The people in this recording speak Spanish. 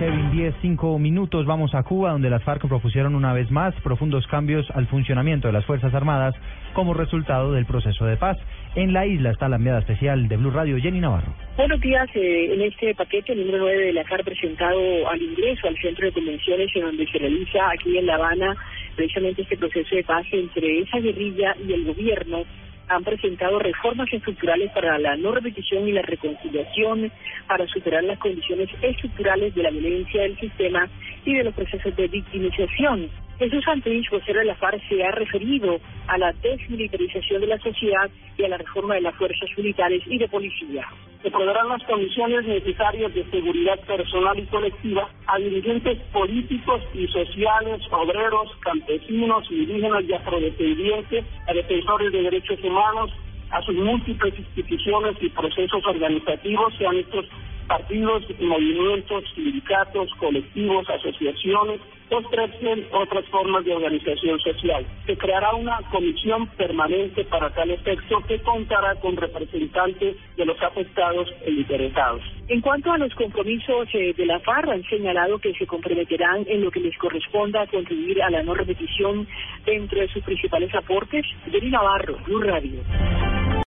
Kevin. 10, 5 minutos. Vamos a Cuba, donde las FARC propusieron una vez más profundos cambios al funcionamiento de las Fuerzas Armadas como resultado del proceso de paz. En la isla está la enviada especial de Blue Radio, Jenny Navarro. Buenos días. Eh, en este paquete número 9 de la FARC presentado al ingreso al centro de convenciones en donde se realiza aquí en La Habana precisamente este proceso de paz entre esa guerrilla y el gobierno han presentado reformas estructurales para la no repetición y la reconciliación, para superar las condiciones estructurales de la violencia del sistema y de los procesos de victimización. Jesús Santrich, vocero de la FARC, se ha referido a la desmilitarización de la sociedad y a la reforma de las fuerzas militares y de policía. Se proveerán las condiciones necesarias de seguridad personal y colectiva a dirigentes políticos y sociales, obreros, campesinos, indígenas y afrodescendientes, a defensores de derechos humanos, a sus múltiples instituciones y procesos organizativos, sean estos partidos, movimientos, sindicatos, colectivos, asociaciones, ofrecen otras formas de organización social. Se creará una comisión permanente para tal efecto que contará con representantes de los afectados e interesados. En cuanto a los compromisos eh, de la FARC, han señalado que se comprometerán en lo que les corresponda a contribuir a la no repetición dentro de sus principales aportes. Denis Navarro, Blue Radio.